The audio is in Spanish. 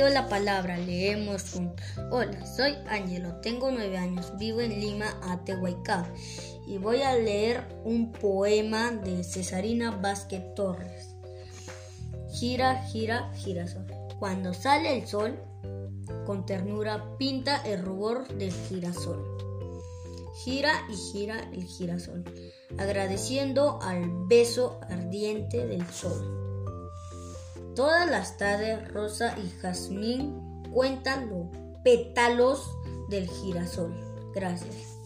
la palabra, leemos juntos. Hola, soy Ángelo, tengo nueve años, vivo en Lima, Atehuaycá, y voy a leer un poema de Cesarina Vázquez Torres. Gira, gira, girasol. Cuando sale el sol, con ternura pinta el rubor del girasol. Gira y gira el girasol, agradeciendo al beso ardiente del sol. Todas las tardes Rosa y Jazmín cuentan los pétalos del girasol. Gracias.